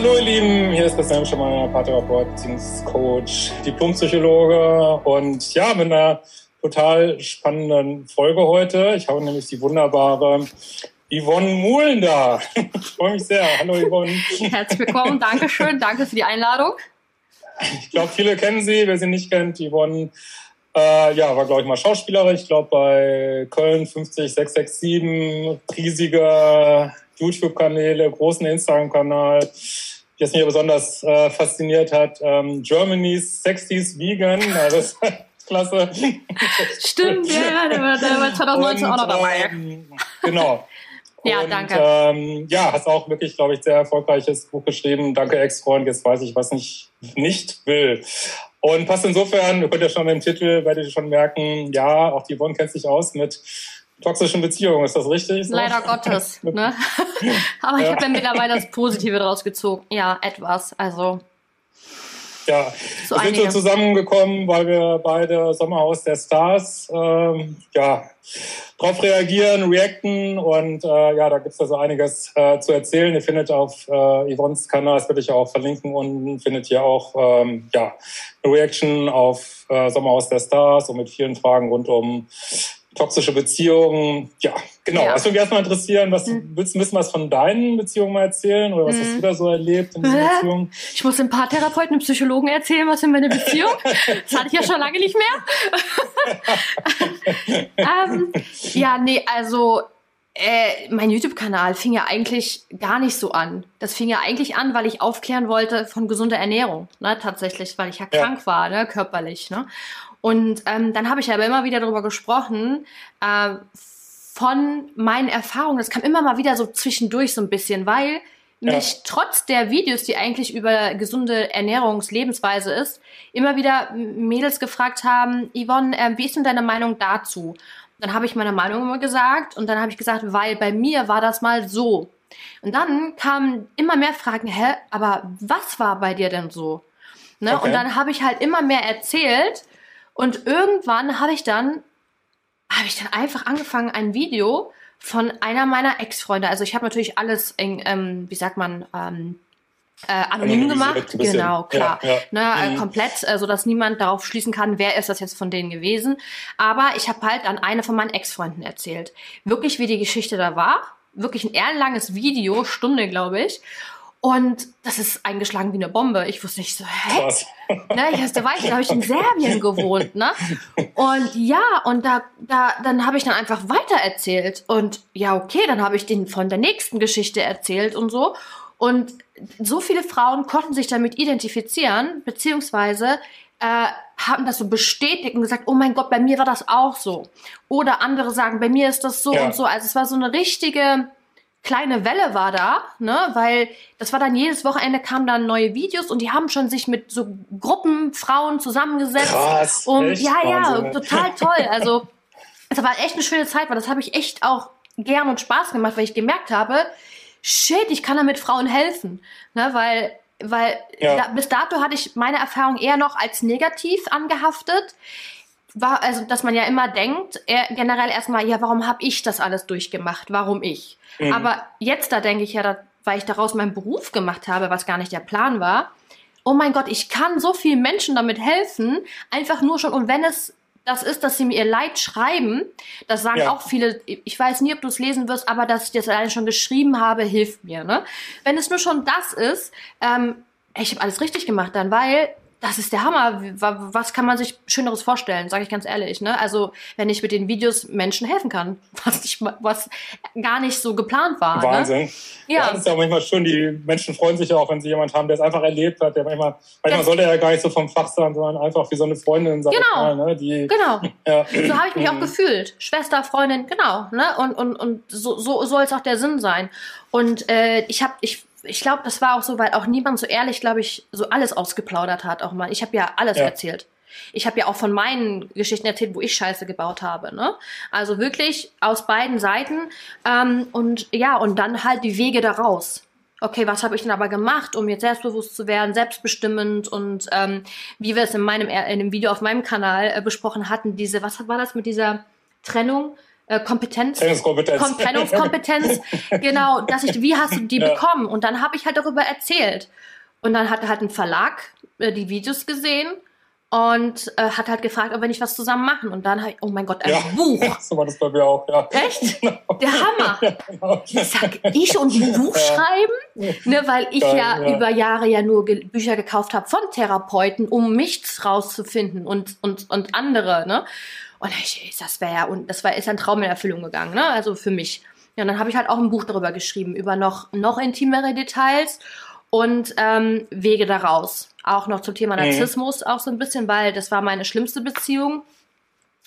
Hallo ihr Lieben, hier ist Christian Schemmer, Paartherapeut, Beziehungscoach, Diplompsychologe und ja, mit einer total spannenden Folge heute. Ich habe nämlich die wunderbare Yvonne Muhlen da. Ich freue mich sehr. Hallo Yvonne. Herzlich willkommen, Dankeschön, danke für die Einladung. Ich glaube, viele kennen sie, wer sie nicht kennt. Yvonne äh, ja, war, glaube ich, mal Schauspielerin. Ich glaube, bei Köln 50667, riesige YouTube-Kanäle, großen Instagram-Kanal. Das mich besonders äh, fasziniert hat, ähm, Germany's Sexiest Vegan. Also das klasse. Stimmt, ja, der war, der war 2019 Und, auch noch dabei. Ähm, genau. Ja, und, danke. Ähm, ja, hast auch wirklich, glaube ich, sehr erfolgreiches Buch geschrieben. Danke, Ex-Freund. Jetzt weiß ich, was ich nicht will. Und passt insofern, ihr könnt ja schon im Titel, werdet ihr schon merken, ja, auch die Yvonne kennt sich aus mit toxischen Beziehungen, ist das richtig? So? Leider Gottes. ne? Aber ich ja. habe ja mittlerweile das Positive daraus gezogen. Ja, etwas. Also. Ja, so wir sind so zusammengekommen, weil wir beide Sommerhaus der Stars ähm, ja, drauf reagieren, reacten und äh, ja, da gibt es also einiges äh, zu erzählen. Ihr findet auf äh, Yvonnes Kanal, das werde ich auch verlinken unten, findet ihr auch ähm, ja, eine Reaction auf äh, Sommerhaus der Stars und mit vielen Fragen rund um toxische Beziehungen. Ja, genau. Ja. Was würde mich erstmal interessieren, was hm. willst du ein bisschen was von deinen Beziehungen mal erzählen oder was hm. hast du da so erlebt in diesen Beziehungen? Ich muss ein paar Therapeuten und Psychologen erzählen, was in meiner Beziehung. das hatte ich ja schon lange nicht mehr. ähm, ja, nee, also äh, mein YouTube-Kanal fing ja eigentlich gar nicht so an. Das fing ja eigentlich an, weil ich aufklären wollte von gesunder Ernährung, ne, tatsächlich, weil ich ja, ja. krank war, ne, körperlich, ne. Und ähm, dann habe ich aber immer wieder darüber gesprochen, äh, von meinen Erfahrungen. Das kam immer mal wieder so zwischendurch so ein bisschen, weil ja. mich trotz der Videos, die eigentlich über gesunde Ernährungslebensweise ist, immer wieder Mädels gefragt haben, Yvonne, äh, wie ist denn deine Meinung dazu? Dann habe ich meine Meinung immer gesagt und dann habe ich gesagt, weil bei mir war das mal so. Und dann kamen immer mehr Fragen, hä, aber was war bei dir denn so? Ne? Okay. Und dann habe ich halt immer mehr erzählt und irgendwann habe ich dann, habe ich dann einfach angefangen, ein Video von einer meiner Ex-Freunde, also ich habe natürlich alles, in, ähm, wie sagt man, ähm, äh, anonym gemacht, genau, klar, ja, ja. Ne, äh, mhm. komplett, äh, so dass niemand darauf schließen kann, wer ist das jetzt von denen gewesen. Aber ich habe halt an eine von meinen Ex-Freunden erzählt, wirklich wie die Geschichte da war, wirklich ein ehrenlanges Video, Stunde glaube ich. Und das ist eingeschlagen wie eine Bombe. Ich wusste nicht so, hä? Krass. Ne, ich, da war ich, da habe ich in Serbien gewohnt, ne? Und ja, und da, da, dann habe ich dann einfach weiter erzählt. Und ja, okay, dann habe ich den von der nächsten Geschichte erzählt und so. Und so viele Frauen konnten sich damit identifizieren, beziehungsweise äh, haben das so bestätigt und gesagt, oh mein Gott, bei mir war das auch so. Oder andere sagen, bei mir ist das so ja. und so. Also es war so eine richtige kleine Welle war da, ne, weil das war dann jedes Wochenende kamen dann neue Videos und die haben schon sich mit so Gruppen Frauen zusammengesetzt. Krass, um, echt? ja, ja, total toll. Also es war echt eine schöne Zeit, weil das habe ich echt auch gern und Spaß gemacht, weil ich gemerkt habe, shit, ich kann damit Frauen helfen, ne, weil weil ja. da, bis dato hatte ich meine Erfahrung eher noch als negativ angehaftet war, also dass man ja immer denkt, er, generell erstmal, ja, warum habe ich das alles durchgemacht? Warum ich? Mhm. Aber jetzt, da denke ich ja, da, weil ich daraus meinen Beruf gemacht habe, was gar nicht der Plan war, oh mein Gott, ich kann so vielen Menschen damit helfen, einfach nur schon, und wenn es das ist, dass sie mir ihr Leid schreiben, das sagen ja. auch viele, ich weiß nie, ob du es lesen wirst, aber dass ich das alleine schon geschrieben habe, hilft mir. Ne? Wenn es nur schon das ist, ähm, ich habe alles richtig gemacht dann, weil das ist der Hammer. Was kann man sich Schöneres vorstellen, sage ich ganz ehrlich. Ne? Also, wenn ich mit den Videos Menschen helfen kann, was, ich, was gar nicht so geplant war. Ne? Wahnsinn. Ne? Ja. Das ist ja manchmal schön, die Menschen freuen sich ja auch, wenn sie jemand haben, der es einfach erlebt hat. Der manchmal, manchmal soll er ja gar nicht so vom Fach sein, sondern einfach wie so eine Freundin. Sag genau. Mal, ne? die, genau. Ja. So habe ich mich auch mhm. gefühlt. Schwester, Freundin, genau. Ne? Und, und, und so, so soll es auch der Sinn sein. Und äh, ich habe, ich ich glaube, das war auch so, weil auch niemand so ehrlich, glaube ich, so alles ausgeplaudert hat. Auch mal. Ich habe ja alles ja. erzählt. Ich habe ja auch von meinen Geschichten erzählt, wo ich Scheiße gebaut habe. Ne? Also wirklich aus beiden Seiten. Ähm, und ja, und dann halt die Wege daraus. Okay, was habe ich denn aber gemacht, um jetzt selbstbewusst zu werden, selbstbestimmend und ähm, wie wir es in meinem in dem Video auf meinem Kanal äh, besprochen hatten, diese, was war das mit dieser Trennung? Äh, Kompetenz, Trennungskompetenz, Trennungskompetenz, genau, dass ich, wie hast du die ja. bekommen? Und dann habe ich halt darüber erzählt. Und dann hat halt ein Verlag äh, die Videos gesehen und äh, hat halt gefragt, ob wir nicht was zusammen machen. Und dann habe ich, oh mein Gott, ein ja, Buch. So war das bei mir auch, ja. Echt? Genau. Der Hammer. Ja, genau. Ich sag, ich und ein Buch ja. schreiben? Ne, weil ich Geil, ja, ja, über Jahre ja nur ge Bücher gekauft habe von Therapeuten, um mich rauszufinden und, und, und andere, ne? Und ich, das wäre ja, und das war, ist ein Traum in Erfüllung gegangen, ne? Also für mich. Ja, und dann habe ich halt auch ein Buch darüber geschrieben, über noch, noch intimere Details und ähm, Wege daraus. Auch noch zum Thema mhm. Narzissmus, mhm. auch so ein bisschen, weil das war meine schlimmste Beziehung.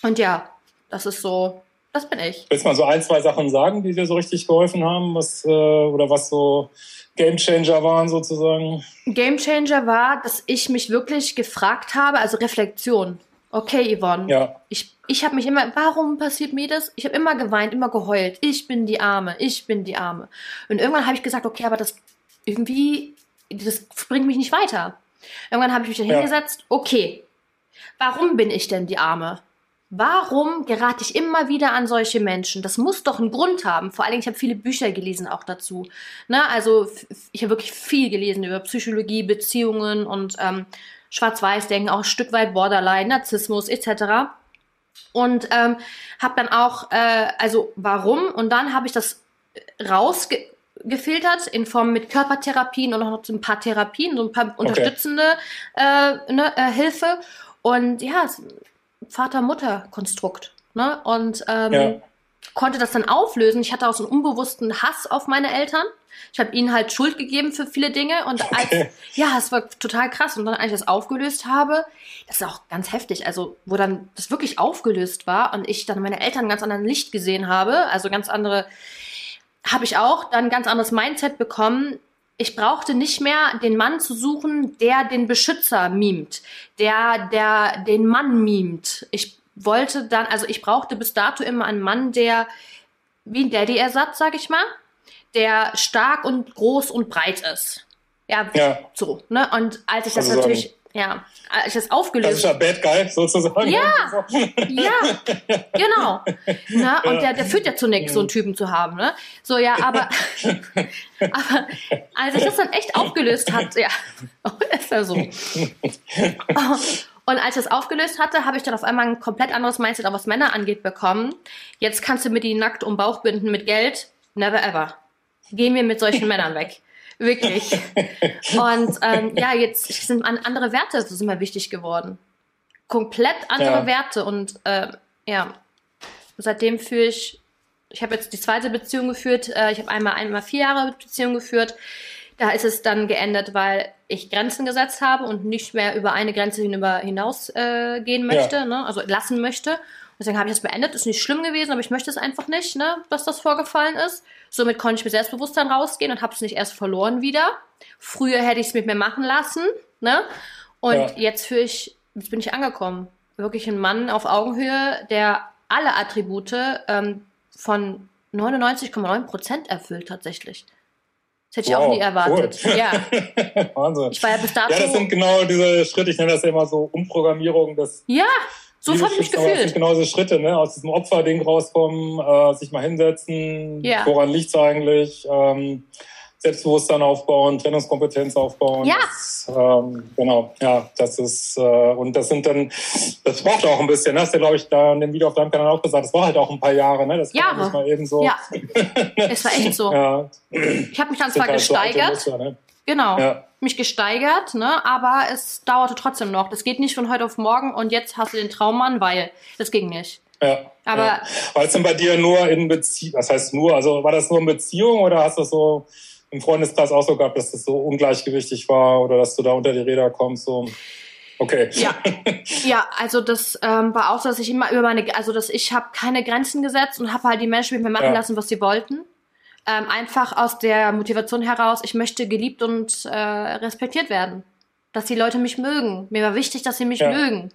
Und ja, das ist so, das bin ich. Willst du mal so ein, zwei Sachen sagen, die dir so richtig geholfen haben, was, äh, oder was so Gamechanger waren sozusagen? Gamechanger war, dass ich mich wirklich gefragt habe, also Reflexion. Okay, Yvonne. Ja. Ich, ich habe mich immer, warum passiert mir das? Ich habe immer geweint, immer geheult. Ich bin die Arme, ich bin die Arme. Und irgendwann habe ich gesagt, okay, aber das irgendwie, das bringt mich nicht weiter. Irgendwann habe ich mich dann ja. hingesetzt, okay, warum bin ich denn die Arme? Warum gerate ich immer wieder an solche Menschen? Das muss doch einen Grund haben. Vor allen Dingen, ich habe viele Bücher gelesen auch dazu. Ne? Also ich habe wirklich viel gelesen über Psychologie, Beziehungen und ähm, Schwarz-Weiß-Denken, auch ein Stück weit Borderline, Narzissmus etc. Und ähm, habe dann auch, äh, also warum? Und dann habe ich das rausgefiltert in Form mit Körpertherapien und noch ein paar Therapien, so ein paar okay. unterstützende äh, ne, äh, Hilfe. Und ja, Vater-Mutter-Konstrukt. Ne? Und ähm, ja. Konnte das dann auflösen. Ich hatte auch so einen unbewussten Hass auf meine Eltern. Ich habe ihnen halt Schuld gegeben für viele Dinge und als, ja, es war total krass. Und dann, als ich das aufgelöst habe, das ist auch ganz heftig. Also, wo dann das wirklich aufgelöst war und ich dann meine Eltern ganz anderen Licht gesehen habe, also ganz andere, habe ich auch dann ganz anderes Mindset bekommen. Ich brauchte nicht mehr den Mann zu suchen, der den Beschützer mimt, der, der den Mann mimt. Ich wollte dann, also ich brauchte bis dato immer einen Mann, der wie ein Daddy-Ersatz, sag ich mal der stark und groß und breit ist. Ja, ja. so. Ne? Und als ich das also natürlich, so ja, als ich das aufgelöst habe. Bad Guy sozusagen. Ja, ja, genau. Ne? Und der, der führt ja zu nichts, so einen Typen zu haben. Ne? So, ja, aber, aber als ich das dann echt aufgelöst hatte, ja, ist ja so. Und als ich das aufgelöst hatte, habe ich dann auf einmal ein komplett anderes Mindset, auch was Männer angeht, bekommen. Jetzt kannst du mir die nackt um Bauch binden mit Geld. Never ever gehen wir mit solchen Männern weg. Wirklich. Und ähm, ja, jetzt sind andere Werte das ist immer wichtig geworden. Komplett andere ja. Werte. Und äh, ja, seitdem führe ich, ich habe jetzt die zweite Beziehung geführt, äh, ich habe einmal einmal vier Jahre Beziehung geführt. Da ist es dann geendet, weil ich Grenzen gesetzt habe und nicht mehr über eine Grenze hinüber hinausgehen äh, möchte, ja. ne? also lassen möchte. Deswegen habe ich das beendet. Ist nicht schlimm gewesen, aber ich möchte es einfach nicht, ne, dass das vorgefallen ist. Somit konnte ich mit Selbstbewusstsein rausgehen und habe es nicht erst verloren wieder. Früher hätte ich es mit mir machen lassen, ne? Und ja. jetzt fühle ich, jetzt bin ich angekommen. Wirklich ein Mann auf Augenhöhe, der alle Attribute ähm, von 99,9 Prozent erfüllt tatsächlich. Das hätte ich wow, auch nie erwartet. Cool. Ja. Wahnsinn. Ich war ja bis dato. Ja, das sind genau diese Schritte, ich nenne das ja immer so Umprogrammierung des ja. So habe ich mich gefühlt. Das sind genau diese Schritte, ne? aus diesem Opferding rauskommen, äh, sich mal hinsetzen, ja. woran liegt's eigentlich, ähm, Selbstbewusstsein aufbauen, Trennungskompetenz aufbauen. Ja. Das, ähm, genau, ja, das ist, äh, und das sind dann, das braucht auch ein bisschen, ne? das hast du, glaube ich, da in dem Video auf deinem Kanal auch gesagt, das war halt auch ein paar Jahre, ne? Das Jahre. Mal eben so. Ja, es war echt so. ja. Ich habe mich dann zwar halt gesteigert. So Muster, ne? Genau. Ja. Mich gesteigert, ne? aber es dauerte trotzdem noch. Das geht nicht von heute auf morgen und jetzt hast du den Traummann, weil das ging nicht. Ja. Aber ja. war es denn bei dir nur in Beziehung, was heißt nur, also war das nur in Beziehung oder hast du so im Freundeskreis auch so gehabt, dass das so ungleichgewichtig war oder dass du da unter die Räder kommst? So? Okay. Ja, ja also das ähm, war auch so, dass ich immer über meine, also dass ich habe keine Grenzen gesetzt und habe halt die Menschen mit mir machen ja. lassen, was sie wollten. Ähm, einfach aus der Motivation heraus, ich möchte geliebt und äh, respektiert werden. Dass die Leute mich mögen. Mir war wichtig, dass sie mich ja. mögen.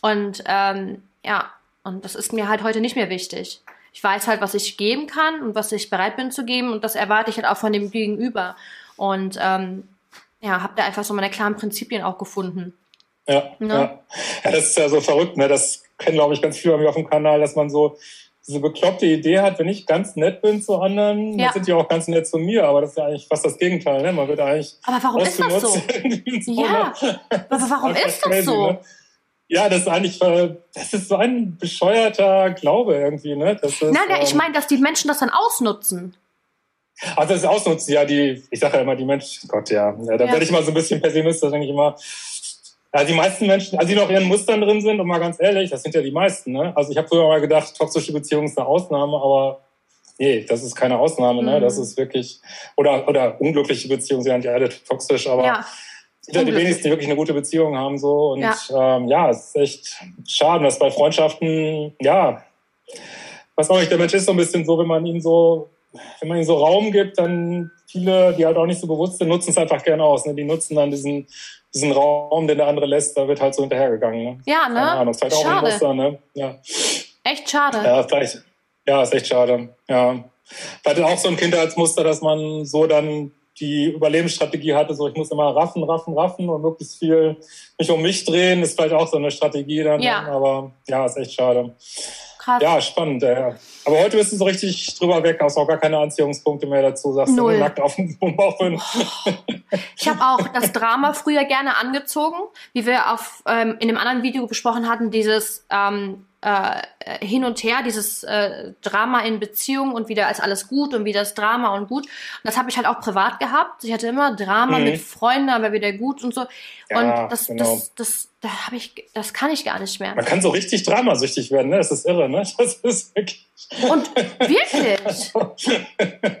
Und ähm, ja, und das ist mir halt heute nicht mehr wichtig. Ich weiß halt, was ich geben kann und was ich bereit bin zu geben und das erwarte ich halt auch von dem Gegenüber. Und ähm, ja, habe da einfach so meine klaren Prinzipien auch gefunden. Ja, ne? ja. ja, das ist ja so verrückt, ne? Das kennen, glaube ich, ganz viele bei mir auf dem Kanal, dass man so diese bekloppte Idee hat, wenn ich ganz nett bin zu anderen, ja. dann sind die auch ganz nett zu mir. Aber das ist ja eigentlich fast das Gegenteil. Ne? Man wird eigentlich. Aber warum ist das so? ja, aber warum ist das so? Ne? Ja, das ist eigentlich, das ist so ein bescheuerter Glaube irgendwie, ne? Das ist, nein, nein, ich ähm, meine, dass die Menschen das dann ausnutzen. Also das ist ausnutzen, ja, die, ich sage ja immer, die Menschen, Gott, ja, ja da ja. werde ich mal so ein bisschen pessimistisch, denke ich immer. Ja, die meisten Menschen, also die noch ihren Mustern drin sind, und mal ganz ehrlich, das sind ja die meisten. Ne? Also ich habe früher mal gedacht, toxische Beziehungen ist eine Ausnahme, aber nee, das ist keine Ausnahme. Ne? Das mhm. ist wirklich, oder, oder unglückliche Beziehungen sind ja alle toxisch, aber ja. Die wenigsten, die wirklich eine gute Beziehung haben. so Und ja, ähm, ja es ist echt schade, dass bei Freundschaften, ja, was auch nicht, der Mensch ist so ein bisschen so, wenn man ihn so wenn man ihnen so Raum gibt, dann viele, die halt auch nicht so bewusst sind, nutzen es einfach gerne aus. Ne? Die nutzen dann diesen diesen Raum, den der andere lässt, da wird halt so hinterhergegangen. Ne? Ja, ne? Keine Ahnung, vielleicht auch schade. ein Muster, ne? Ja. Echt schade. Ja, vielleicht. Ja, ist echt schade. Ja. Vielleicht auch so ein Kindheitsmuster, dass man so dann die Überlebensstrategie hatte, so ich muss immer raffen, raffen, raffen und möglichst viel mich um mich drehen, ist vielleicht auch so eine Strategie dann. Ja. Aber ja, ist echt schade. Krass. Ja, spannend. Ja. Aber heute bist du so richtig drüber weg, hast auch gar keine Anziehungspunkte mehr dazu, sagst Null. du nackt auf dem Bauch. Ich habe auch das Drama früher gerne angezogen, wie wir auf ähm, in dem anderen Video besprochen hatten, dieses ähm, äh, hin und her, dieses äh, Drama in Beziehung und wieder ist alles gut und wieder ist Drama und gut. Und das habe ich halt auch privat gehabt. Ich hatte immer Drama mhm. mit Freunden, aber wieder gut und so. Ja, und das, genau. das, das, da habe ich, das kann ich gar nicht mehr. Man kann so richtig dramasüchtig werden, ne? Das ist irre, ne? Das ist wirklich. Und wirklich.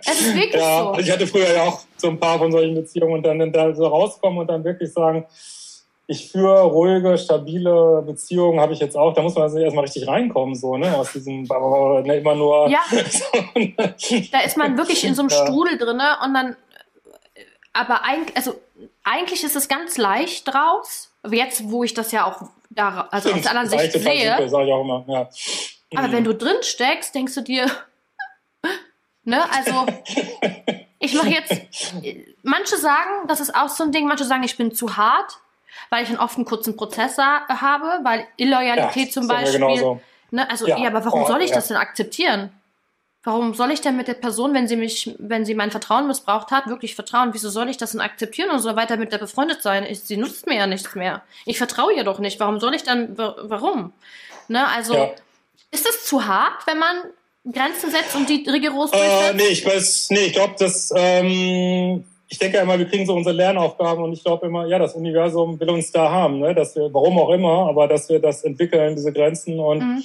es ist wirklich ja, so. Ich hatte früher ja auch so ein paar von solchen Beziehungen und dann da so rauskommen und dann wirklich sagen, ich führe ruhige, stabile Beziehungen, habe ich jetzt auch. Da muss man also erstmal richtig reinkommen, so, ne? Aus diesem ne, immer nur. Ja. da ist man wirklich in so einem ja. Strudel drinne und dann. Aber eigentlich, also eigentlich ist es ganz leicht draus. Jetzt, wo ich das ja auch da, also Stimmt, aus der anderen Sicht sehe. Super, sag ich auch immer. Ja. Aber mhm. wenn du drin steckst, denkst du dir, ne, also ich mache jetzt. Manche sagen, das ist auch so ein Ding. Manche sagen, ich bin zu hart weil ich dann oft einen kurzen Prozess habe, weil Illoyalität ja, zum Beispiel. Ne, also, ja. ja, aber warum oh, soll ich ja. das denn akzeptieren? Warum soll ich denn mit der Person, wenn sie mich, wenn sie mein Vertrauen missbraucht hat, wirklich vertrauen? Wieso soll ich das denn akzeptieren und so weiter mit der befreundet sein? Ich, sie nutzt mir ja nichts mehr. Ich vertraue ihr doch nicht. Warum soll ich dann, warum? Ne, also, ja. ist das zu hart, wenn man Grenzen setzt und die rigoros durchsetzt? Äh, nee, ich weiß, nee, ich glaube, das, ähm, ich denke immer, wir kriegen so unsere Lernaufgaben und ich glaube immer, ja, das Universum will uns da haben, ne? dass wir, warum auch immer, aber dass wir das entwickeln, diese Grenzen und mhm.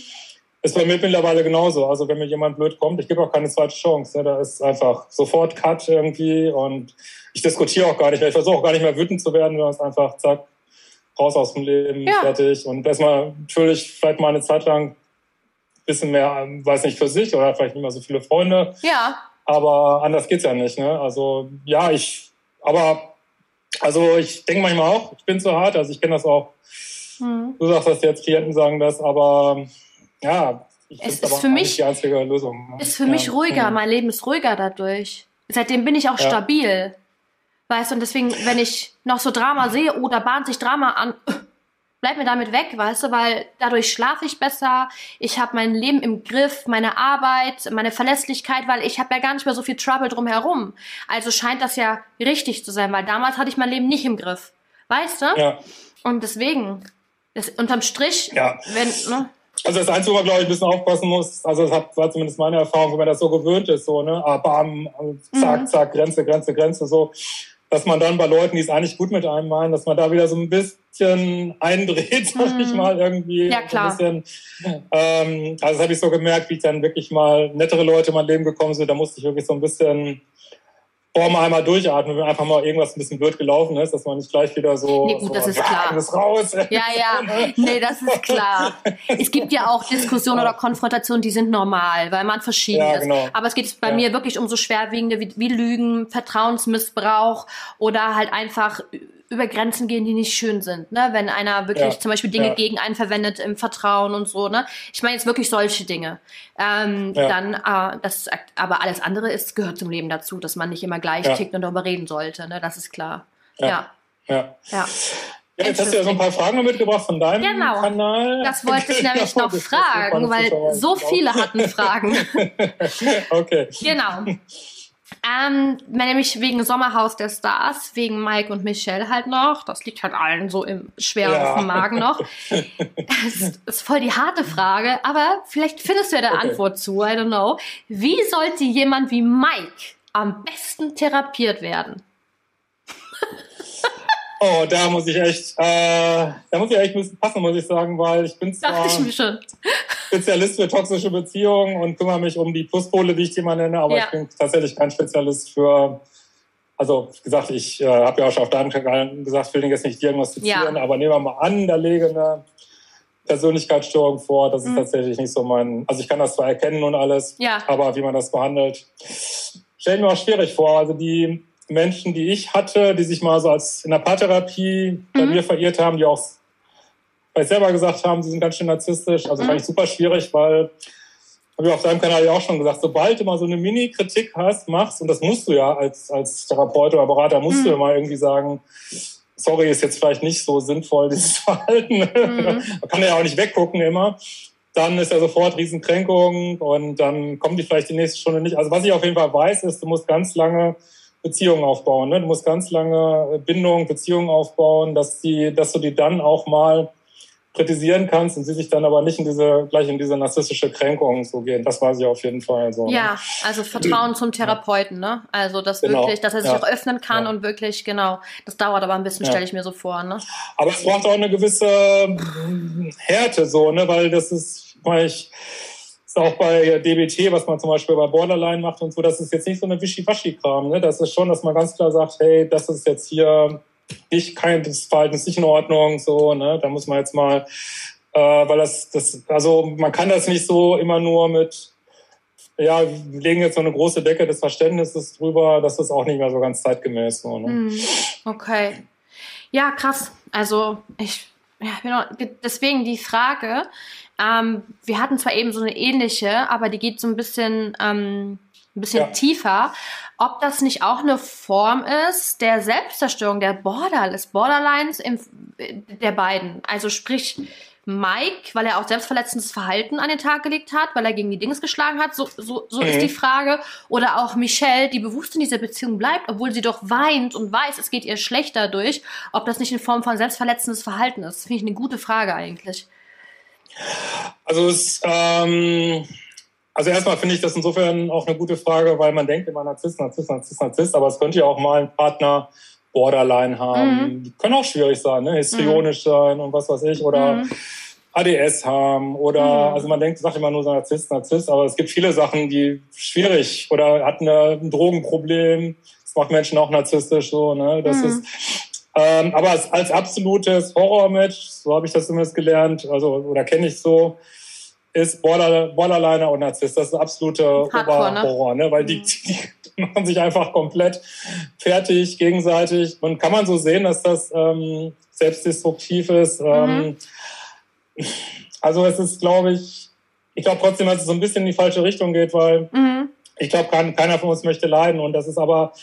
ist bei mir mittlerweile genauso. Also wenn mir jemand blöd kommt, ich gebe auch keine zweite Chance. Ne? Da ist einfach sofort Cut irgendwie und ich diskutiere auch gar nicht mehr. Ich versuche auch gar nicht mehr wütend zu werden, sondern es einfach zack, raus aus dem Leben, ja. fertig. Und erstmal natürlich vielleicht mal eine Zeit lang ein bisschen mehr, weiß nicht, für sich oder vielleicht nicht mehr so viele Freunde. Ja. Aber anders geht's ja nicht. Ne? Also ja, ich, aber also ich denke manchmal auch, ich bin zu hart. Also ich kenne das auch. Hm. Du sagst das jetzt, Klienten sagen das, aber ja, ich es ist für mich die einzige Lösung. Ne? Ist für ja. mich ruhiger. Mein Leben ist ruhiger dadurch. Seitdem bin ich auch ja. stabil. Weißt du, und deswegen, wenn ich noch so Drama sehe, oder bahnt sich Drama an, bleib mir damit weg, weißt du, weil dadurch schlafe ich besser, ich habe mein Leben im Griff, meine Arbeit, meine Verlässlichkeit, weil ich habe ja gar nicht mehr so viel Trouble drumherum. Also scheint das ja richtig zu sein, weil damals hatte ich mein Leben nicht im Griff. Weißt du? Ja. Und deswegen, das, unterm Strich, ja. wenn, ne? Also das Einzige, wo man, glaube ich, ein bisschen aufpassen muss, also das war zumindest meine Erfahrung, wenn man das so gewöhnt ist, so, ne, ah, bam, zack, mhm. zack, Grenze, Grenze, Grenze, so, dass man dann bei Leuten, die es eigentlich gut mit einem meinen, dass man da wieder so ein bisschen eindreht, sag ich mhm. mal, irgendwie. Ja, klar. So bisschen, ähm, also das habe ich so gemerkt, wie ich dann wirklich mal nettere Leute in mein Leben gekommen sind. Da musste ich wirklich so ein bisschen oh, mal einmal durchatmen, wenn einfach mal irgendwas ein bisschen blöd gelaufen ist, dass man nicht gleich wieder so, nee, gut, so das ist klar. Alles raus. Ja, ja, nee, das ist klar. es gibt ja auch Diskussionen oder Konfrontationen, die sind normal, weil man verschieden ja, ist. Genau. Aber es geht bei ja. mir wirklich um so schwerwiegende wie, wie Lügen, Vertrauensmissbrauch oder halt einfach über Grenzen gehen, die nicht schön sind. Ne? Wenn einer wirklich ja, zum Beispiel Dinge ja. gegen einen verwendet im Vertrauen und so. Ne? Ich meine jetzt wirklich solche Dinge. Ähm, ja. Dann, äh, das, aber alles andere ist gehört zum Leben dazu, dass man nicht immer gleich tickt und darüber reden sollte. Ne? Das ist klar. Ja. ja. ja. Jetzt hast du ja so ein paar Fragen mitgebracht von deinem genau. Kanal. Das wollte ich nämlich genau, noch fragen, weil so viele hatten Fragen. okay. Genau. Ähm, nämlich wegen Sommerhaus der Stars, wegen Mike und Michelle halt noch. Das liegt halt allen so im, schwer ja. auf dem Magen noch. Das ist voll die harte Frage, aber vielleicht findest du ja eine okay. Antwort zu, I don't know. Wie sollte jemand wie Mike am besten therapiert werden? Oh, da muss ich echt, äh, da muss ich echt ein bisschen passen, muss ich sagen, weil ich bin zwar ich Spezialist für toxische Beziehungen und kümmere mich um die Pluspole, wie ich die mal nenne, aber ja. ich bin tatsächlich kein Spezialist für, also wie gesagt, ich äh, habe ja auch schon auf deinem Kanal gesagt, will den jetzt nicht diagnostizieren, ja. aber nehmen wir mal an, da lege eine Persönlichkeitsstörung vor, das ist mhm. tatsächlich nicht so mein, also ich kann das zwar erkennen und alles, ja. aber wie man das behandelt, stelle mir auch schwierig vor. Also die Menschen, die ich hatte, die sich mal so als in der Paartherapie mhm. bei mir verirrt haben, die auch bei selber gesagt haben, sie sind ganz schön narzisstisch. Also mhm. fand ich super schwierig, weil, habe ich auf deinem Kanal ja auch schon gesagt, sobald du mal so eine Mini-Kritik hast, machst, und das musst du ja als, als Therapeut oder Berater, musst mhm. du ja mal irgendwie sagen, sorry, ist jetzt vielleicht nicht so sinnvoll, dieses Verhalten. Mhm. Man kann ja auch nicht weggucken immer. Dann ist ja sofort Riesenkränkung und dann kommen die vielleicht die nächste Stunde nicht. Also was ich auf jeden Fall weiß, ist, du musst ganz lange Beziehungen aufbauen. Ne? Du musst ganz lange Bindungen, Beziehungen aufbauen, dass, die, dass du die dann auch mal kritisieren kannst und sie sich dann aber nicht in diese, gleich in diese narzisstische Kränkung so gehen. Das weiß ich auf jeden Fall. So, ne? ja, ne? also Vertrauen zum Therapeuten, ne? Also, dass genau. wirklich, dass er sich ja. auch öffnen kann ja. und wirklich, genau. Das dauert aber ein bisschen, ja. stelle ich mir so vor, ne? Aber es braucht auch eine gewisse Härte, so, ne? Weil das ist, weil ich, ist auch bei DBT, was man zum Beispiel bei Borderline macht und so, das ist jetzt nicht so eine Wischiwaschi-Kram. Ne? Das ist schon, dass man ganz klar sagt, hey, das ist jetzt hier nicht kein das Verhalten ist nicht in Ordnung, so, ne? Da muss man jetzt mal, äh, weil das, das, also man kann das nicht so immer nur mit, ja, wir legen jetzt so eine große Decke des Verständnisses drüber, das ist auch nicht mehr so ganz zeitgemäß. So, ne? Hm, okay. Ja, krass. Also ich, ja, deswegen die Frage, ähm, wir hatten zwar eben so eine ähnliche, aber die geht so ein bisschen, ähm, ein bisschen ja. tiefer. Ob das nicht auch eine Form ist der Selbstzerstörung, der Border, des Borderlines im, der beiden. Also sprich, Mike, weil er auch selbstverletzendes Verhalten an den Tag gelegt hat, weil er gegen die Dings geschlagen hat, so, so, so mhm. ist die Frage. Oder auch Michelle, die bewusst in dieser Beziehung bleibt, obwohl sie doch weint und weiß, es geht ihr schlecht dadurch, ob das nicht in Form von selbstverletzendes Verhalten ist. Finde ich eine gute Frage eigentlich. Also es, ähm, also erstmal finde ich das insofern auch eine gute Frage, weil man denkt immer Narzisst, Narzisst, Narzisst, Narzisst, aber es könnte ja auch mal ein Partner Borderline haben. Mhm. Die können auch schwierig sein, ne? histrionisch mhm. sein und was weiß ich oder mhm. ADS haben oder mhm. also man denkt, sagt immer nur so Narzisst, Narzisst, aber es gibt viele Sachen, die schwierig oder hat eine, ein Drogenproblem. Das macht Menschen auch narzisstisch so, ne? Das mhm. ist ähm, aber als, als absolutes Horror-Match, so habe ich das zumindest gelernt, also oder kenne ich so, ist Border, Borderliner und Narzisst. Das ist ein absoluter Oberhorror, ne? ne? weil mhm. die, die machen sich einfach komplett fertig gegenseitig. Und kann man so sehen, dass das ähm, selbstdestruktiv ist. Mhm. Ähm, also es ist, glaube ich, ich glaube trotzdem, dass es so ein bisschen in die falsche Richtung geht, weil mhm. ich glaube, keiner von uns möchte leiden. Und das ist aber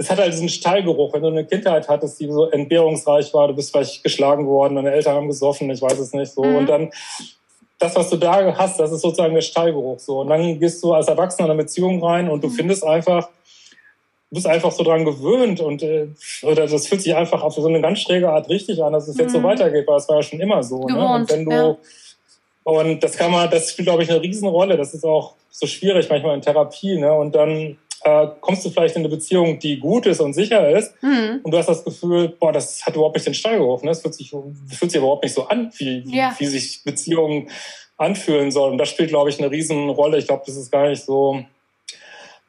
es hat halt diesen Stallgeruch. Wenn du eine Kindheit hattest, die so entbehrungsreich war, du bist vielleicht geschlagen worden, deine Eltern haben gesoffen, ich weiß es nicht so. Mhm. Und dann das, was du da hast, das ist sozusagen der Stallgeruch so. Und dann gehst du als Erwachsener in eine Beziehung rein und du mhm. findest einfach, du bist einfach so dran gewöhnt und äh, oder das fühlt sich einfach auf so eine ganz schräge Art richtig an, dass es mhm. jetzt so mhm. weitergeht, weil es war ja schon immer so. Gewohnt, ne? Und wenn du ja. und das kann man, das spielt glaube ich eine Riesenrolle. Das ist auch so schwierig manchmal in Therapie. Ne? Und dann äh, kommst du vielleicht in eine Beziehung, die gut ist und sicher ist, mhm. und du hast das Gefühl, boah, das hat überhaupt nicht den Steil gehoben. Ne? Das fühlt sich, fühlt sich überhaupt nicht so an, wie, ja. wie sich Beziehungen anfühlen sollen. Und das spielt, glaube ich, eine Riesenrolle. Ich glaube, das ist gar nicht so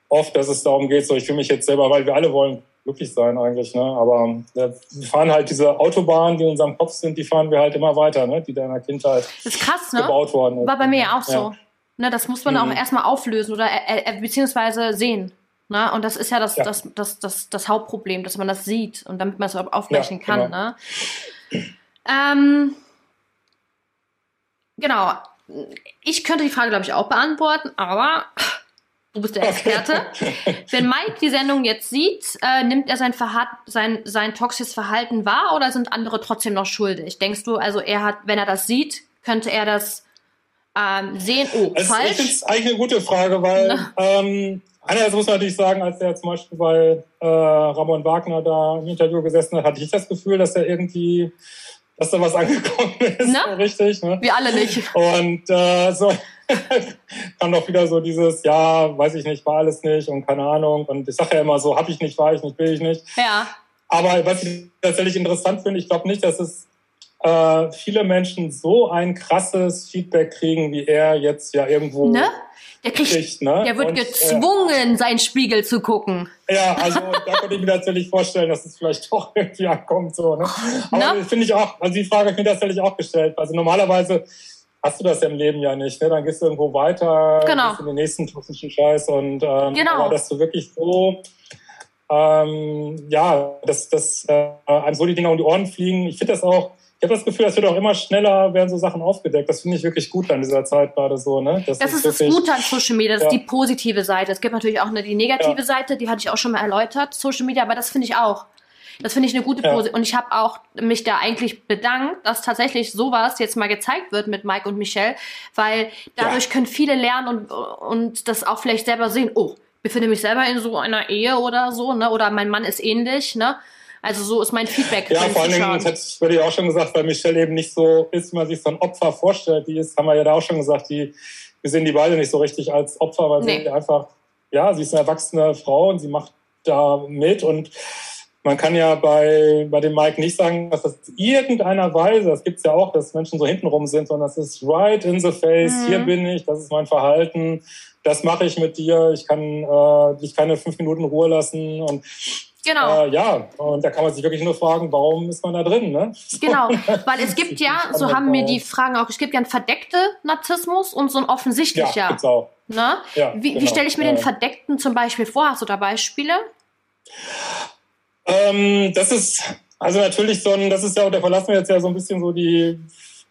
oft, dass es darum geht, so ich fühle mich jetzt selber, weil wir alle wollen glücklich sein eigentlich, ne? Aber wir fahren halt diese Autobahnen, die in unserem Kopf sind, die fahren wir halt immer weiter, ne? Die da in der Kindheit das ist krass, ne? gebaut worden. War bei mir ja auch so. Ja. Ne, das muss man mhm. auch erstmal auflösen oder äh, äh, beziehungsweise sehen. Ne? Und das ist ja das, ja. Das, das, das, das Hauptproblem, dass man das sieht und damit man es aufbrechen ja, kann. Genau. Ne? Ähm, genau. Ich könnte die Frage, glaube ich, auch beantworten, aber du bist der Experte. Wenn Mike die Sendung jetzt sieht, äh, nimmt er sein, sein, sein toxisches Verhalten wahr oder sind andere trotzdem noch schuldig? Denkst du, also er hat, wenn er das sieht, könnte er das ähm, sehen? Oh, also falsch. Finde es eigentlich eine gute Frage, weil ähm, Einerseits muss man natürlich sagen, als er zum Beispiel bei äh, Ramon Wagner da im Interview gesessen hat, hatte ich das Gefühl, dass er irgendwie, dass da was angekommen ist. Na? Richtig, ne? Wir alle nicht. Und äh, so kam doch wieder so dieses, ja, weiß ich nicht, war alles nicht und keine Ahnung. Und ich sage ja immer so, habe ich nicht, war ich nicht, will ich nicht. Ja. Aber was ich tatsächlich interessant finde, ich glaube nicht, dass es äh, viele Menschen so ein krasses Feedback kriegen, wie er jetzt ja irgendwo ne? Der, kriegt, kriegt, ne? der wird und, gezwungen, äh, seinen Spiegel zu gucken. Ja, also da könnte ich mir tatsächlich vorstellen, dass es vielleicht doch irgendwie ankommt. So, ne? Aber ne? finde ich auch, also die Frage habe ich mir tatsächlich auch gestellt. Also normalerweise hast du das ja im Leben ja nicht. Ne? Dann gehst du irgendwo weiter, genau. gehst in den nächsten toxischen Scheiß und ähm, genau. aber dass du wirklich so ähm, ja, dass, dass äh, einem so die Dinger um die Ohren fliegen. Ich finde das auch ich habe das Gefühl, es wird auch immer schneller, werden so Sachen aufgedeckt. Das finde ich wirklich gut an dieser Zeit gerade so. Ne? Das, das ist, ist das Gute an Social Media, das ja. ist die positive Seite. Es gibt natürlich auch eine, die negative ja. Seite, die hatte ich auch schon mal erläutert, Social Media, aber das finde ich auch. Das finde ich eine gute Pose. Ja. Und ich habe auch mich da eigentlich bedankt, dass tatsächlich sowas jetzt mal gezeigt wird mit Mike und Michelle, weil dadurch können viele lernen und, und das auch vielleicht selber sehen. Oh, ich befinde mich selber in so einer Ehe oder so, ne? Oder mein Mann ist ähnlich, ne? Also so ist mein Feedback. Ja, vor allen Dingen, das würde ich auch schon gesagt, weil Michelle eben nicht so ist, wie man sich so ein Opfer vorstellt. Die ist, haben wir ja da auch schon gesagt, die, wir sehen die beide nicht so richtig als Opfer, weil nee. sie einfach, ja, sie ist eine erwachsene Frau und sie macht da mit und man kann ja bei, bei dem Mike nicht sagen, dass das irgendeiner Weise, das gibt's ja auch, dass Menschen so hintenrum sind, sondern das ist right in the face, mhm. hier bin ich, das ist mein Verhalten, das mache ich mit dir, ich kann äh, dich keine fünf Minuten Ruhe lassen und Genau. Äh, ja, und da kann man sich wirklich nur fragen, warum ist man da drin? Ne? Genau, weil es gibt ja, so haben mir die Fragen auch, es gibt ja einen verdeckten Narzissmus und so einen offensichtlicher. Ja, gibt's auch. Ne? Ja, wie, genau. wie stelle ich mir ja. den verdeckten zum Beispiel vor? Hast du da Beispiele? Ähm, das ist also natürlich so ein, das ist ja, da verlassen wir jetzt ja so ein bisschen so die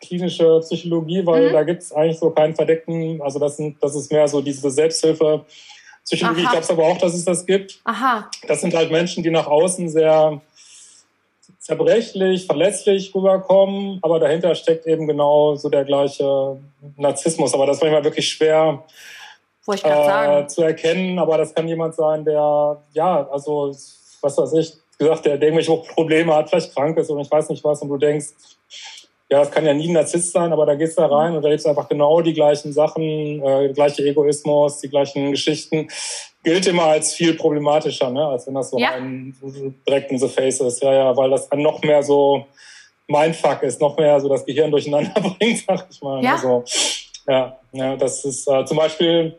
klinische Psychologie, weil mhm. da gibt es eigentlich so keinen verdeckten, also das, sind, das ist mehr so diese Selbsthilfe. Psychologie, Aha. ich glaube es aber auch, dass es das gibt. Aha. Das sind halt Menschen, die nach außen sehr zerbrechlich, verletzlich rüberkommen, aber dahinter steckt eben genau so der gleiche Narzissmus. Aber das ist manchmal wirklich schwer äh, zu erkennen. Aber das kann jemand sein, der, ja, also, was weiß ich, gesagt, der irgendwelche Probleme hat, vielleicht krank ist und ich weiß nicht was und du denkst, ja, es kann ja nie ein Narzisst sein, aber da gehst du da rein und da lebst einfach genau die gleichen Sachen, äh, gleiche Egoismus, die gleichen Geschichten. Gilt immer als viel problematischer, ne? als wenn das so ja. ein direkt in the face ist. Ja, ja, weil das dann noch mehr so Mindfuck ist, noch mehr so das Gehirn durcheinander bringt, sag ich mal. Ja, also, ja, ja das ist äh, zum Beispiel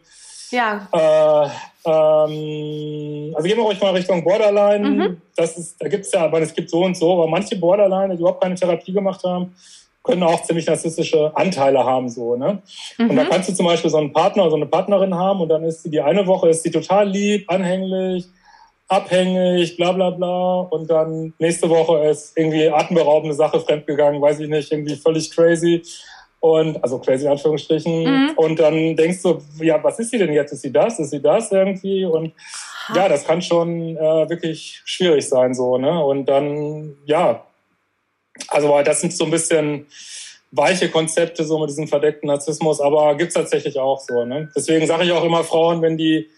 ja. Äh, ähm, also gehen wir ruhig mal Richtung Borderline. Mhm. Das ist, da gibt's ja, aber es gibt so und so, aber manche Borderline, die überhaupt keine Therapie gemacht haben, können auch ziemlich narzisstische Anteile haben, so, ne? Mhm. Und da kannst du zum Beispiel so einen Partner oder so eine Partnerin haben und dann ist sie die eine Woche ist sie total lieb, anhänglich, abhängig, bla bla bla. Und dann nächste Woche ist irgendwie atemberaubende Sache fremdgegangen, weiß ich nicht, irgendwie völlig crazy. Und also crazy in Anführungsstrichen. Mhm. Und dann denkst du, ja, was ist sie denn jetzt? Ist sie das? Ist sie das irgendwie? Und ja, das kann schon äh, wirklich schwierig sein, so, ne? Und dann, ja, also das sind so ein bisschen weiche Konzepte, so mit diesem verdeckten Narzissmus, aber gibt's tatsächlich auch so. Ne? Deswegen sage ich auch immer Frauen, wenn die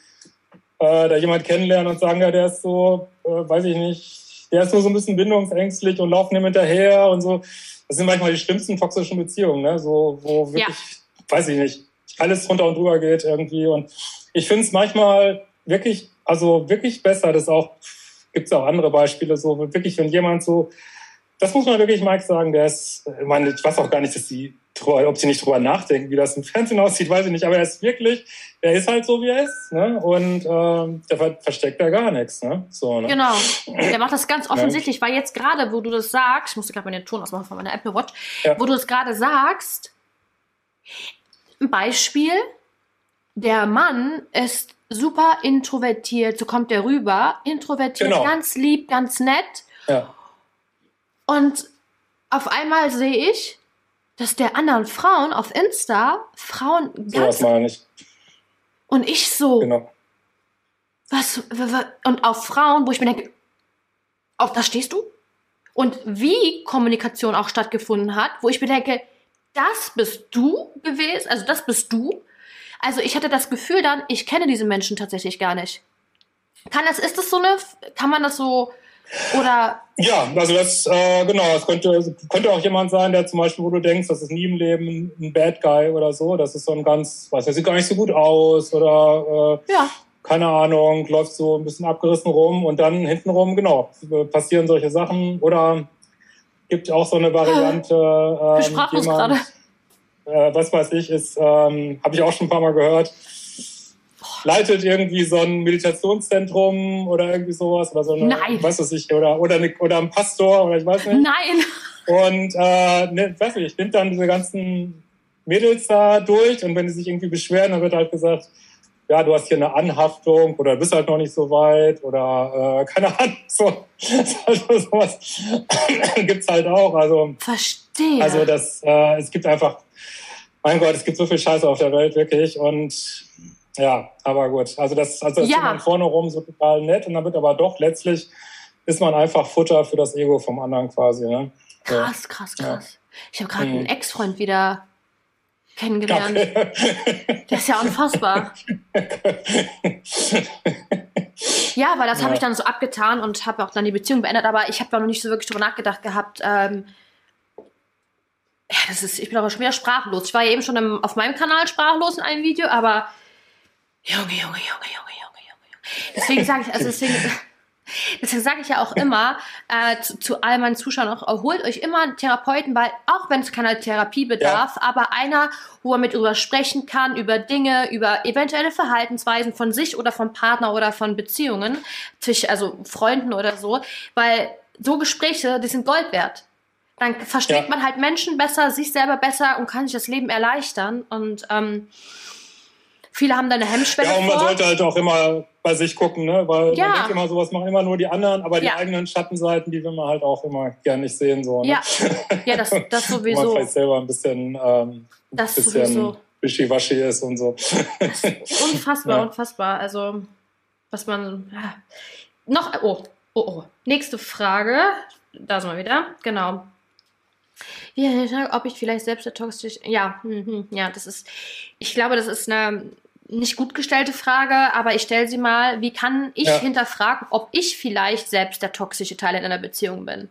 äh, da jemand kennenlernen und sagen, ja, der ist so, äh, weiß ich nicht, der ist nur so ein bisschen bindungsängstlich und laufen ihm hinterher und so. Das sind manchmal die schlimmsten toxischen Beziehungen, ne? so, wo wirklich, ja. weiß ich nicht, alles runter und drüber geht irgendwie. Und ich finde es manchmal wirklich also wirklich besser. Das auch, gibt es auch andere Beispiele, so wirklich, wenn jemand so, das muss man wirklich Mike sagen, der ist, ich meine, ich weiß auch gar nicht, dass die ob sie nicht drüber nachdenken, wie das im Fernsehen aussieht, weiß ich nicht. Aber er ist wirklich, er ist halt so, wie er ist. Ne? Und ähm, der versteckt da gar nichts. Ne? So, ne? Genau. Der macht das ganz offensichtlich, weil jetzt gerade, wo du das sagst, ich musste gerade meinen Ton ausmachen von meiner Apple Watch, ja. wo du es gerade sagst, ein Beispiel, der Mann ist super introvertiert, so kommt der rüber, introvertiert, genau. ganz lieb, ganz nett. Ja. Und auf einmal sehe ich, dass der anderen Frauen auf Insta Frauen ganz. So meine ich. Und ich so. Genau. Was, was, und auf Frauen, wo ich mir denke, auf das stehst du? Und wie Kommunikation auch stattgefunden hat, wo ich mir denke, das bist du gewesen, also das bist du. Also ich hatte das Gefühl dann, ich kenne diese Menschen tatsächlich gar nicht. Kann das, ist das so eine, kann man das so oder? Ja, also das, äh, genau, es könnte, könnte auch jemand sein, der zum Beispiel, wo du denkst, das ist nie im Leben ein Bad Guy oder so. Das ist so ein ganz, weiß der sieht gar nicht so gut aus oder äh, ja. keine Ahnung, läuft so ein bisschen abgerissen rum und dann hintenrum, genau, passieren solche Sachen. Oder gibt auch so eine Variante, äh, jemand, äh, was weiß ich, ist, ähm, habe ich auch schon ein paar Mal gehört leitet irgendwie so ein Meditationszentrum oder irgendwie sowas oder so eine, Nein. weiß was ich, oder, oder, eine, oder ein Pastor oder ich weiß nicht. Nein. Und äh, ne, weiß nicht, ich nimmt dann diese ganzen Mädels da durch und wenn die sich irgendwie beschweren, dann wird halt gesagt, ja, du hast hier eine Anhaftung oder bist halt noch nicht so weit oder äh, keine Ahnung, so also sowas gibt's halt auch. Also verstehe. Also das, äh, es gibt einfach, mein Gott, es gibt so viel Scheiße auf der Welt wirklich und ja, aber gut. Also das, also das ja. ist man vorne rum so total nett und dann wird aber doch letztlich ist man einfach Futter für das Ego vom anderen quasi. Ne? Krass, krass, krass. Ja. Ich habe gerade hm. einen Ex-Freund wieder kennengelernt. Der ist ja unfassbar. ja, weil das ja. habe ich dann so abgetan und habe auch dann die Beziehung beendet, aber ich habe da noch nicht so wirklich drüber nachgedacht gehabt. Ähm, ja, das ist, ich bin aber schon wieder sprachlos. Ich war ja eben schon im, auf meinem Kanal sprachlos in einem Video, aber Junge, Junge, Junge, Junge, Junge, Junge. Deswegen sage ich, also deswegen, deswegen sage ich ja auch immer äh, zu, zu all meinen Zuschauern auch, holt euch immer einen Therapeuten, weil auch wenn es keine Therapie bedarf, ja. aber einer, wo er mit drüber sprechen kann, über Dinge, über eventuelle Verhaltensweisen von sich oder vom Partner oder von Beziehungen, zwischen, also Freunden oder so, weil so Gespräche, die sind Gold wert. Dann versteht ja. man halt Menschen besser, sich selber besser und kann sich das Leben erleichtern und ähm, Viele haben da eine Hemmschwelle. Ja, und man vor. sollte halt auch immer bei sich gucken, ne? weil ja. man denkt immer, sowas machen immer nur die anderen, aber die ja. eigenen Schattenseiten, die will man halt auch immer gern nicht sehen. So, ne? Ja, ja das, das sowieso. man vielleicht selber ein bisschen, ähm, das bisschen sowieso. wischiwaschi ist und so. unfassbar, ja. unfassbar. Also, was man. Ja. Noch, oh, oh, oh. Nächste Frage. Da sind wir wieder. Genau. Ja, ob ich vielleicht selbst der toxisch. Ja, hm, hm, ja, das ist. Ich glaube, das ist eine nicht gut gestellte Frage, aber ich stelle sie mal. Wie kann ich ja. hinterfragen, ob ich vielleicht selbst der toxische Teil in einer Beziehung bin?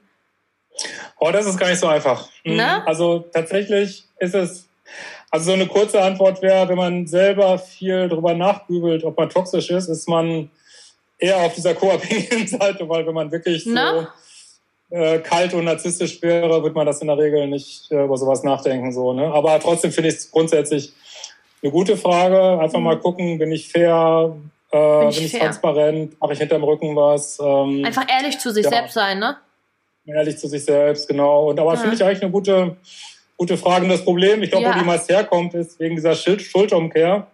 Oh, das ist gar nicht so einfach. Hm, ne? Also tatsächlich ist es. Also so eine kurze Antwort wäre, wenn man selber viel drüber nachgrübelt, ob man toxisch ist, ist man eher auf dieser co-abhängigen Seite, weil wenn man wirklich ne? so äh, kalt und narzisstisch wäre, würde man das in der Regel nicht äh, über sowas nachdenken. So, ne? Aber trotzdem finde ich es grundsätzlich eine gute Frage. Einfach mhm. mal gucken, bin ich fair, äh, bin ich, bin ich transparent, mache ich hinterm Rücken was. Ähm, Einfach ehrlich zu sich ja. selbst sein, ne? Ehrlich zu sich selbst, genau. Und aber ja. finde ich eigentlich eine gute, gute Frage. Und das Problem, ich glaube, ja. wo die meist herkommt, ist wegen dieser Schulterumkehr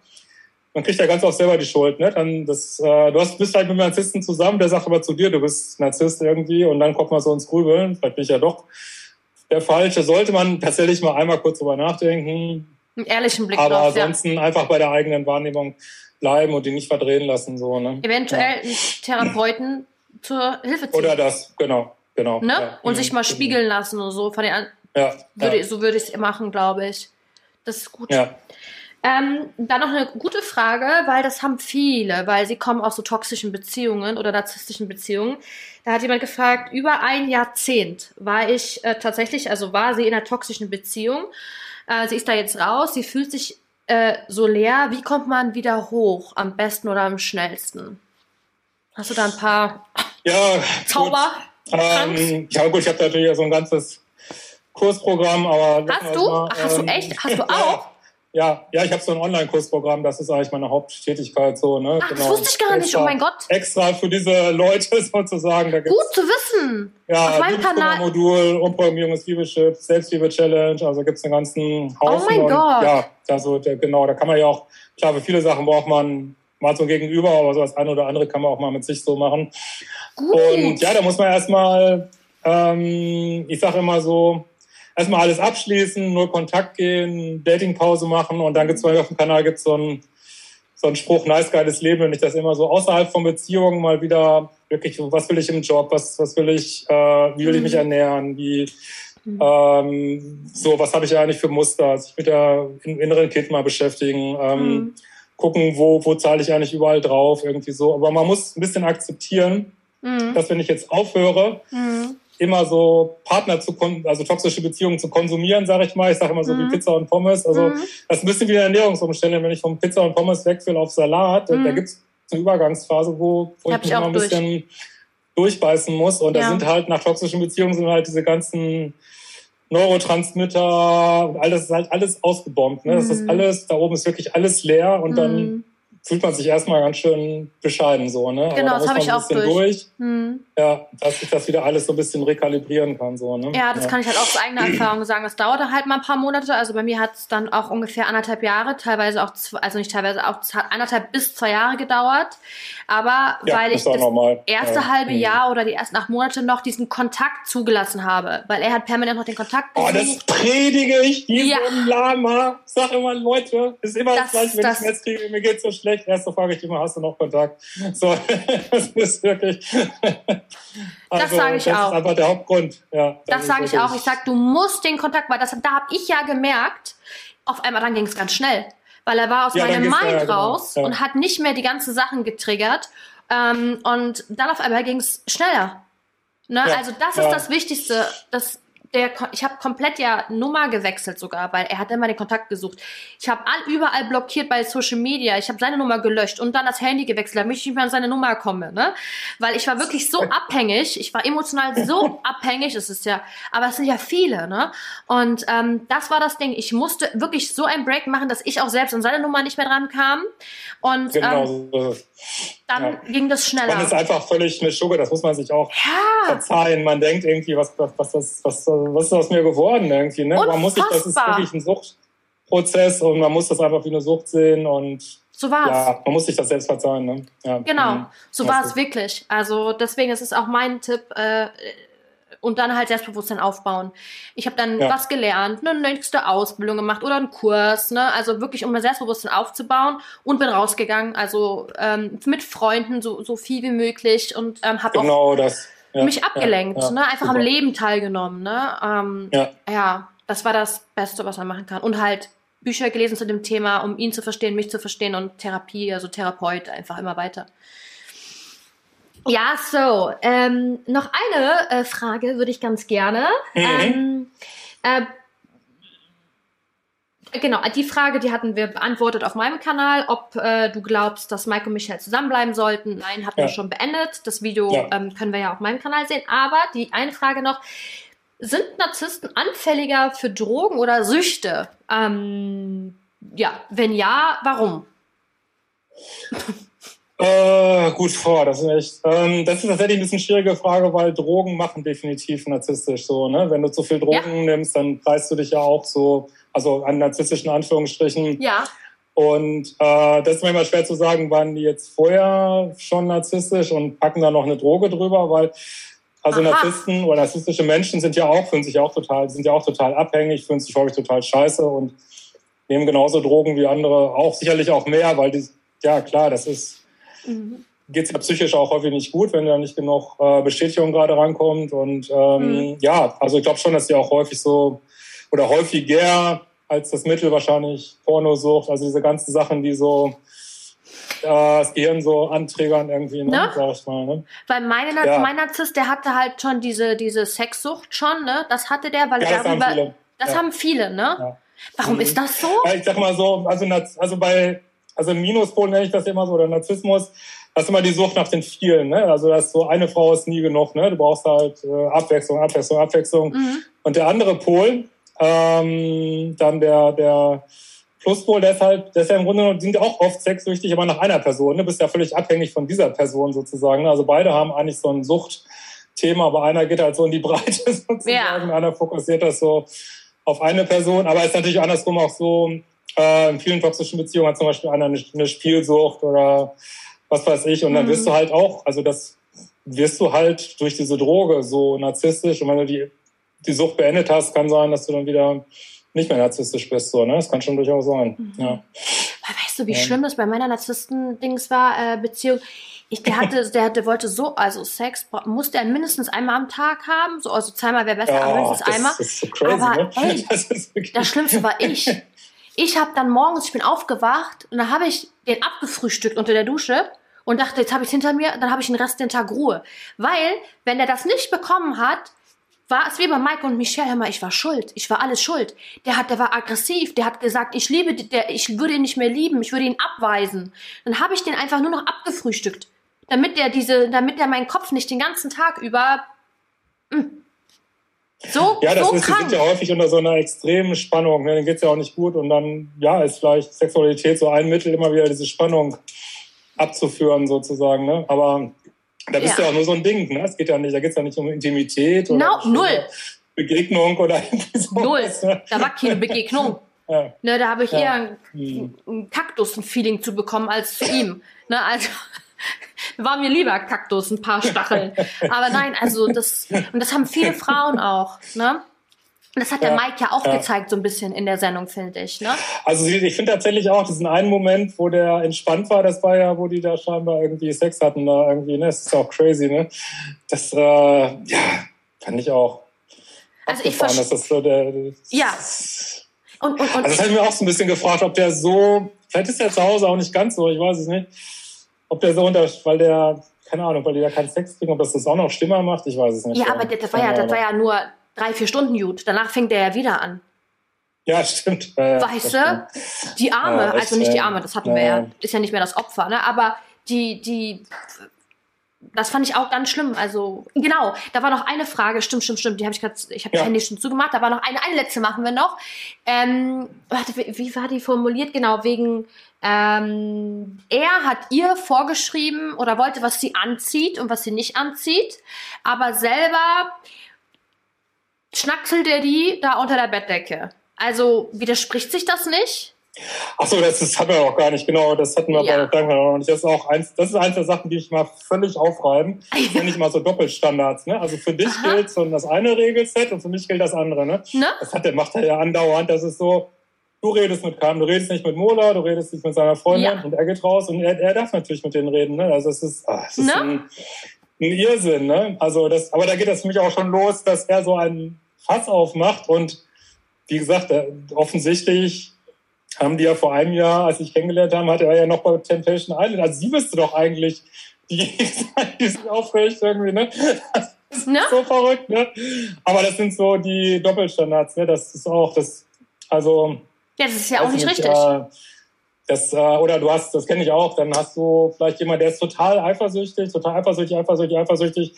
man kriegt ja ganz oft selber die Schuld. Ne? Dann das, äh, du hast, bist halt mit einem Narzissten zusammen, der sagt aber zu dir, du bist Narzisst irgendwie und dann kommt man so ins Grübeln. Vielleicht bin ich ja doch der Falsche. Sollte man tatsächlich mal einmal kurz drüber nachdenken. Einen ehrlichen Blick Aber drauf, ansonsten ja. einfach bei der eigenen Wahrnehmung bleiben und die nicht verdrehen lassen. So, ne? Eventuell ja. Therapeuten zur Hilfe ziehen. Oder das, genau. genau ne? Ja. Und sich mal genau. spiegeln lassen oder so. Von den ja. Würde, So würde ich es machen, glaube ich. Das ist gut. Ja. Ähm, dann noch eine gute Frage, weil das haben viele, weil sie kommen aus so toxischen Beziehungen oder narzisstischen Beziehungen. Da hat jemand gefragt, über ein Jahrzehnt war ich äh, tatsächlich, also war sie in einer toxischen Beziehung. Äh, sie ist da jetzt raus, sie fühlt sich äh, so leer. Wie kommt man wieder hoch? Am besten oder am schnellsten? Hast du da ein paar ja, Zauber? Ähm, ja gut, ich habe natürlich so ein ganzes Kursprogramm, aber... Hast du? Mal, Ach, hast ähm, du echt? Hast du auch? Ja, ja, ich habe so ein Online-Kursprogramm, das ist eigentlich meine Haupttätigkeit so. Ne? Ach, genau. das wusste ich gar nicht, oh mein Gott. Extra für diese Leute sozusagen. Da gibt's, Gut zu wissen. Ja, Auf meinem Kanal. Modul, Umprogrammierung des Liebeschiff, Selbstliebe-Challenge, also gibt's einen ganzen Haufen. Oh mein und, Gott. Ja, also, der, genau, da kann man ja auch, klar, für viele Sachen braucht man mal so Gegenüber, aber so das eine oder andere kann man auch mal mit sich so machen. Gut. Und ja, da muss man erstmal, ähm, ich sage immer so, erstmal alles abschließen, nur Kontakt gehen, Datingpause machen und dann gibt es bei mir auf dem Kanal gibt's so einen so einen Spruch, nice, geiles Leben, wenn ich das immer so außerhalb von Beziehungen mal wieder wirklich, was will ich im Job, was, was will ich, äh, wie will ich mich mhm. ernähren, wie, mhm. ähm, so, was habe ich eigentlich für Muster, sich mit der inneren Kind mal beschäftigen, ähm, mhm. gucken, wo, wo zahle ich eigentlich überall drauf, irgendwie so. Aber man muss ein bisschen akzeptieren, mhm. dass wenn ich jetzt aufhöre, mhm immer so Partner zu, also toxische Beziehungen zu konsumieren, sage ich mal. Ich sage immer so mhm. wie Pizza und Pommes. Also mhm. das ist ein bisschen wie eine Ernährungsumstände. Wenn ich vom Pizza und Pommes wechsle auf Salat, mhm. da gibt es eine Übergangsphase, wo, wo ich mich immer ein bisschen durch. durchbeißen muss. Und ja. da sind halt nach toxischen Beziehungen sind halt diese ganzen Neurotransmitter und alles ist halt alles ausgebombt. Ne? Das ist mhm. alles, da oben ist wirklich alles leer und dann mhm fühlt man sich erstmal ganz schön bescheiden so, ne? Genau, das habe ich auch durch. durch. Hm. Ja, dass ich das wieder alles so ein bisschen rekalibrieren kann, so, ne? Ja, das ja. kann ich halt auch aus eigener Erfahrung sagen. Das dauerte halt mal ein paar Monate. Also bei mir hat es dann auch ungefähr anderthalb Jahre, teilweise auch, zwei, also nicht teilweise auch, es hat anderthalb bis zwei Jahre gedauert. Aber ja, weil ich das normal. erste ja. halbe mhm. Jahr oder die ersten acht Monate noch diesen Kontakt zugelassen habe, weil er hat permanent noch den Kontakt. Oh, das predige ich, wie ja. Lama. Sag immer, Leute, ist immer das, das gleiche, wenn das, ich jetzt kriege, mir geht's so schlecht. Erste frage ich immer, hast du noch Kontakt? So, das ist wirklich... Also, das sage ich das auch. Das ist einfach der Hauptgrund. Ja, das sage ich auch. Ich sage, du musst den Kontakt, weil das, da habe ich ja gemerkt, auf einmal dann ging es ganz schnell weil er war aus ja, meinem Mind ja, genau. raus ja. und hat nicht mehr die ganzen Sachen getriggert. Ähm, und dann auf einmal ging es schneller. Ne? also das ist das Wichtigste, dass der, ich habe komplett ja Nummer gewechselt sogar, weil er hat immer den Kontakt gesucht. Ich habe überall blockiert bei Social Media. Ich habe seine Nummer gelöscht und dann das Handy gewechselt, damit ich nicht mehr an seine Nummer komme, ne? Weil ich war wirklich so abhängig. Ich war emotional so abhängig. Es ist ja, aber es sind ja viele, ne? Und ähm, das war das Ding. Ich musste wirklich so ein Break machen, dass ich auch selbst an seine Nummer nicht mehr dran kam. Und genau. ähm, dann ja. ging das schneller. Man ist einfach völlig eine Schugge, das muss man sich auch ja. verzeihen. Man denkt irgendwie, was, was, was, was, was, was ist aus mir geworden irgendwie. Ne? Man muss sich, das ist wirklich ein Suchtprozess und man muss das einfach wie eine Sucht sehen und so war's. Ja, man muss sich das selbst verzeihen. Ne? Ja. Genau, mhm. so war es wirklich. Also deswegen ist es auch mein Tipp, äh, und dann halt Selbstbewusstsein aufbauen. Ich habe dann ja. was gelernt, eine nächste Ausbildung gemacht oder einen Kurs, ne? Also wirklich, um mein Selbstbewusstsein aufzubauen und bin rausgegangen, also ähm, mit Freunden so, so viel wie möglich und ähm, habe genau auch das. Ja, mich abgelenkt, ja, ne? Einfach super. am Leben teilgenommen, ne? Ähm, ja. das war das Beste, was man machen kann. Und halt Bücher gelesen zu dem Thema, um ihn zu verstehen, mich zu verstehen und Therapie, also Therapeut, einfach immer weiter. Ja, so. Ähm, noch eine äh, Frage würde ich ganz gerne. Mhm. Ähm, äh, Genau, die Frage, die hatten wir beantwortet auf meinem Kanal, ob äh, du glaubst, dass Mike und Michelle zusammenbleiben sollten. Nein, hatten ja. wir schon beendet. Das Video ja. ähm, können wir ja auf meinem Kanal sehen. Aber die eine Frage noch, sind Narzissten anfälliger für Drogen oder Süchte? Ähm, ja, wenn ja, warum? Äh, gut vor, das ist echt. Ähm, das ist tatsächlich ein bisschen schwierige Frage, weil Drogen machen definitiv narzisstisch so. Ne? Wenn du zu viel Drogen ja. nimmst, dann preist du dich ja auch so, also an narzisstischen Anführungsstrichen. Ja. Und äh, das ist manchmal schwer zu sagen, waren die jetzt vorher schon narzisstisch und packen da noch eine Droge drüber, weil also Aha. Narzissten oder narzisstische Menschen sind ja auch, fühlen sich auch total, sind ja auch total abhängig, fühlen sich häufig total scheiße und nehmen genauso Drogen wie andere, auch sicherlich auch mehr, weil die, ja klar, das ist mhm. geht es ja psychisch auch häufig nicht gut, wenn da nicht genug äh, Bestätigung gerade rankommt. Und ähm, mhm. ja, also ich glaube schon, dass die auch häufig so oder häufiger als das Mittel wahrscheinlich Pornosucht, also diese ganzen Sachen, die so äh, das Gehirn so anträgern irgendwie, ne? ne? sag ich mal. Ne? Weil meine, ja. mein Narzisst, der hatte halt schon diese, diese Sexsucht schon, ne? Das hatte der, weil ja, das darüber, haben viele. Das ja. haben viele, ne? Warum mhm. ist das so? Ich sag mal so, also, also bei also Minuspol nenne ich das immer so, oder Narzissmus, das ist immer die Sucht nach den vielen. Ne? Also das so, eine Frau ist nie genug. Ne? Du brauchst halt äh, Abwechslung, Abwechslung, Abwechslung. Mhm. Und der andere Pol, ähm, dann der, der Pluspol, der ist halt, der ist ja im Grunde sind auch oft sexsüchtig, aber nach einer Person. Ne? Du bist ja völlig abhängig von dieser Person sozusagen. Also beide haben eigentlich so ein Suchtthema, aber einer geht halt so in die Breite sozusagen. Ja. Einer fokussiert das so auf eine Person. Aber es ist natürlich andersrum auch so, äh, in vielen toxischen Beziehungen hat zum Beispiel einer eine, eine Spielsucht oder was weiß ich. Und dann mhm. wirst du halt auch, also das wirst du halt durch diese Droge so narzisstisch. Und wenn du die, die Sucht beendet hast, kann sein, dass du dann wieder nicht mehr narzisstisch bist. So, ne? Das kann schon durchaus sein. Mhm. Ja. Weißt du, wie ja. schlimm das bei meiner Narzissten-Dings war, äh, Beziehung? Ich, der hatte, der, der wollte so, also Sex musste er mindestens einmal am Tag haben, so, also zweimal wäre besser, ja, aber mindestens das einmal. Ist so crazy, aber ne? ey, das, das Schlimmste war ich. Ich habe dann morgens, ich bin aufgewacht und dann habe ich den abgefrühstückt unter der Dusche und dachte, jetzt habe ich hinter mir, dann habe ich den Rest den Tag Ruhe. Weil, wenn er das nicht bekommen hat, war es wie bei Mike und Michelle, mal, ich war schuld. Ich war alles schuld. Der hat, der war aggressiv. Der hat gesagt, ich liebe, der, ich würde ihn nicht mehr lieben. Ich würde ihn abweisen. Dann habe ich den einfach nur noch abgefrühstückt. Damit der diese, damit der meinen Kopf nicht den ganzen Tag über, mh, hm, so, ja, das so ist, sind ja häufig unter so einer extremen Spannung. Ne? Dann geht's ja auch nicht gut und dann, ja, ist vielleicht Sexualität so ein Mittel, immer wieder diese Spannung abzuführen sozusagen. Ne? Aber da bist ja. du auch nur so ein Ding. Ne? Es geht ja nicht, da geht's ja nicht um Intimität oder no, null. Begegnung oder sowas, Null. Da war keine Begegnung. Ja. Ne, da habe ich ja. eher ein, hm. ein Kaktus ein Feeling zu bekommen als zu ihm. Ne, also war mir lieber Kaktus, ein paar Stacheln. Aber nein, also das, und das haben viele Frauen auch, ne? Das hat der Mike ja auch ja. gezeigt, so ein bisschen in der Sendung, finde ich. Ne? Also ich finde tatsächlich auch diesen einen Moment, wo der entspannt war, das war ja, wo die da scheinbar irgendwie Sex hatten, da irgendwie, ne? Das ist auch crazy, ne? Das, äh, ja, fand ich auch. Also ich verstehe. Das so der, ja. Und, und, und also das habe ich mir auch so ein bisschen gefragt, ob der so, vielleicht ist der zu Hause auch nicht ganz so, ich weiß es nicht ob der so unter, weil der, keine Ahnung, weil die da keinen Sex kriegen, ob das das auch noch schlimmer macht, ich weiß es nicht. Ja, aber das war ja, das war ja nur drei, vier Stunden gut. Danach fängt der ja wieder an. Ja, stimmt. Ja, weißt du? Die Arme, ja, also nicht die Arme, das hatten wir ja, ist ja nicht mehr das Opfer, ne? Aber die, die, das fand ich auch ganz schlimm. Also, genau, da war noch eine Frage, stimmt, stimmt, stimmt, die habe ich gerade, ich habe ja. das Handy schon zugemacht, da war noch eine, eine letzte machen wir noch. Ähm, warte, wie, wie war die formuliert? Genau, wegen, ähm, er hat ihr vorgeschrieben oder wollte, was sie anzieht und was sie nicht anzieht, aber selber schnackselt er die da unter der Bettdecke. Also widerspricht sich das nicht? Achso, das, das hatten wir auch gar nicht, genau. Das hatten wir ja. bei der noch nicht. Das ist auch eins, das ist eins der Sachen, die ich mal völlig aufreiben. Sind nicht mal so Doppelstandards, ne? Also für dich Aha. gilt so das eine Regelset und für mich gilt das andere, ne? ne? Das hat der, macht er ja andauernd. Das ist so, du redest mit Kam, du redest nicht mit Mola, du redest nicht mit seiner Freundin ja. und er geht raus und er, er darf natürlich mit denen reden, ne? Also es ist, ach, es ist ne? ein, ein Irrsinn, ne? Also das, aber da geht das für mich auch schon los, dass er so einen Fass aufmacht und wie gesagt, offensichtlich haben die ja vor einem Jahr, als ich kennengelernt haben, hatte er ja noch bei Temptation Island. Also sie müsste doch eigentlich die, die sich aufrecht irgendwie, ne? Das ist ne? so verrückt, ne? Aber das sind so die Doppelstandards, ne? Das ist auch das, also. Ja, das ist ja auch nicht, nicht richtig. Äh, das, äh, oder du hast, das kenne ich auch, dann hast du vielleicht jemand, der ist total eifersüchtig, total eifersüchtig, eifersüchtig, eifersüchtig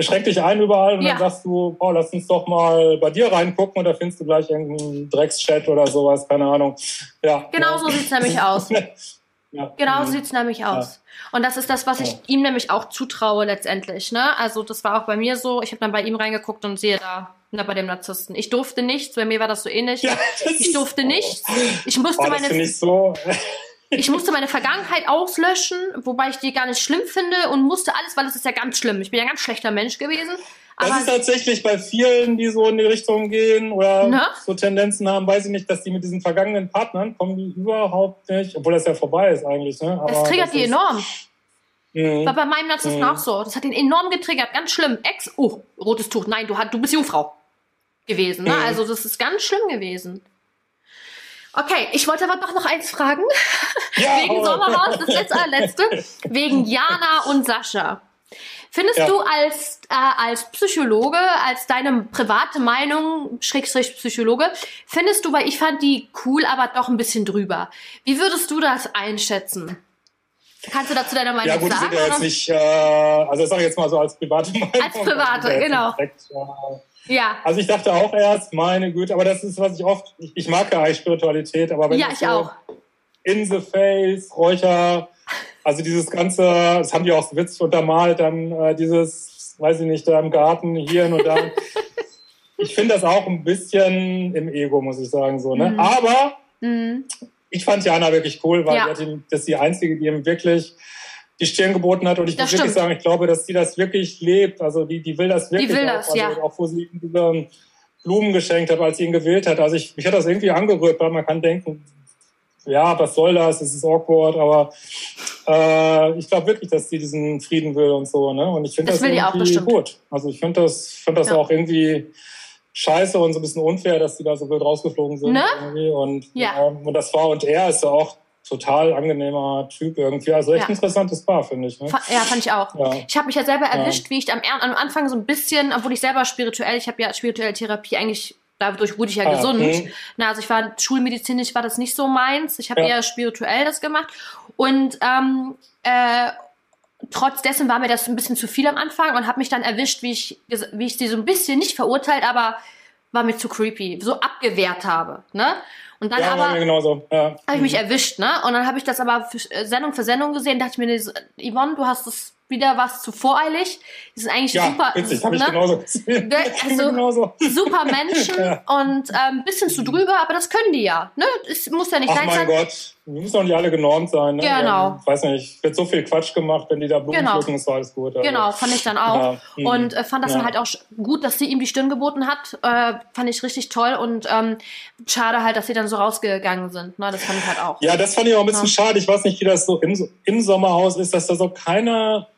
schreckt dich ein überall und ja. dann sagst du, oh, lass uns doch mal bei dir reingucken und da findest du gleich irgendeinen Dreckschat oder sowas, keine Ahnung. Ja. Genau so sieht's nämlich aus. ja. Genau so sieht's nämlich aus. Und das ist das, was ich ihm nämlich auch zutraue letztendlich. Ne? Also das war auch bei mir so. Ich habe dann bei ihm reingeguckt und sehe da na, bei dem Narzissten. Ich durfte nichts, bei mir war das so ähnlich. Ja, ich durfte nichts. Ich musste oh, meine. So. Ich musste meine Vergangenheit auslöschen, wobei ich die gar nicht schlimm finde und musste alles, weil es ist ja ganz schlimm. Ich bin ja ein ganz schlechter Mensch gewesen. Das ist tatsächlich bei vielen, die so in die Richtung gehen oder ne? so Tendenzen haben, weiß ich nicht, dass die mit diesen vergangenen Partnern kommen die überhaupt nicht, obwohl das ja vorbei ist eigentlich. Ne? Aber das triggert das die enorm. Mhm. War bei meinem Narzissten mhm. auch so. Das hat ihn enorm getriggert, ganz schlimm. Ex, oh, rotes Tuch. Nein, du, du bist Jungfrau gewesen. Ne? Mhm. Also das ist ganz schlimm gewesen. Okay, ich wollte aber doch noch eins fragen. Ja, Wegen Sommerhaus, das letzte, letzte. Wegen Jana und Sascha. Findest ja. du als, äh, als Psychologe, als deine private Meinung, Schrägstrich Psychologe, findest du, weil ich fand die cool, aber doch ein bisschen drüber. Wie würdest du das einschätzen? Kannst du dazu deine Meinung sagen? Ja gut, sagen, sind ja jetzt nicht, äh, also ich sage jetzt mal so als private Meinung. Als private, genau. Direkt, äh, ja. Also ich dachte auch erst, meine Güte, aber das ist, was ich oft, ich, ich mag ja eigentlich Spiritualität, aber wenn ja, ich so auch. in the face, Räucher, also dieses ganze, das haben die auch so witzig untermalt, dann äh, dieses, weiß ich nicht, da im Garten, hier und da. ich finde das auch ein bisschen im Ego, muss ich sagen, so, ne? Mhm. Aber mhm. ich fand Jana wirklich cool, weil ja. das ist die Einzige, die ihm wirklich die Stirn geboten hat. Und ich das muss stimmt. wirklich sagen, ich glaube, dass sie das wirklich lebt. Also die, die will das wirklich. Die will das, auch, also ja. Auch wo sie diese Blumen geschenkt hat, als sie ihn gewählt hat. Also ich, mich hat das irgendwie angerührt, weil man kann denken, ja, was soll das? Es ist awkward, aber äh, ich glaube wirklich, dass sie diesen Frieden will und so. Ne? Und ich finde das, das irgendwie gut. Also ich finde das, find das ja. auch irgendwie scheiße und so ein bisschen unfair, dass die da so wild rausgeflogen sind. Ne? Irgendwie. Und, ja. ja. und das war und er ist ja auch total angenehmer Typ irgendwie. Also echt ja. interessantes Paar, finde ich. Ne? Ja, fand ich auch. Ja. Ich habe mich ja selber erwischt, ja. wie ich am, am Anfang so ein bisschen, obwohl ich selber spirituell, ich habe ja spirituelle Therapie eigentlich dadurch wurde ich ja ah, gesund. Okay. Na, also ich war schulmedizinisch war das nicht so meins. Ich habe ja. eher spirituell das gemacht. Und ähm, äh, trotz dessen war mir das ein bisschen zu viel am Anfang und habe mich dann erwischt, wie ich, wie ich sie so ein bisschen nicht verurteilt, aber war mir zu creepy, so abgewehrt habe. Ne? Und dann ja, aber genauso. Ja. habe ich mich erwischt, ne? Und dann habe ich das aber für, Sendung für Sendung gesehen, dachte ich mir, Yvonne, du hast das wieder was zu voreilig. Die sind eigentlich ja, super. Witzig, habe ich ne? genauso gesehen. Also, genauso. Super Menschen ja. und ein ähm, bisschen zu drüber, aber das können die ja. Ne? Es muss ja nicht Ach sein. mein Gott, wir müssen doch nicht alle genormt sein. Ne? Genau. Ich weiß nicht, wird so viel Quatsch gemacht, wenn die da Blumen genau. pflücken, ist alles gut. Also. Genau, fand ich dann auch. Ja. Und äh, fand das dann halt auch gut, dass sie ihm die Stirn geboten hat. Äh, fand ich richtig toll und ähm, schade halt, dass sie dann so rausgegangen sind. Ne? Das fand ich halt auch. Ja, das fand ich auch ein bisschen schade. Ich weiß nicht, wie das so im, im Sommerhaus ist, dass da so keiner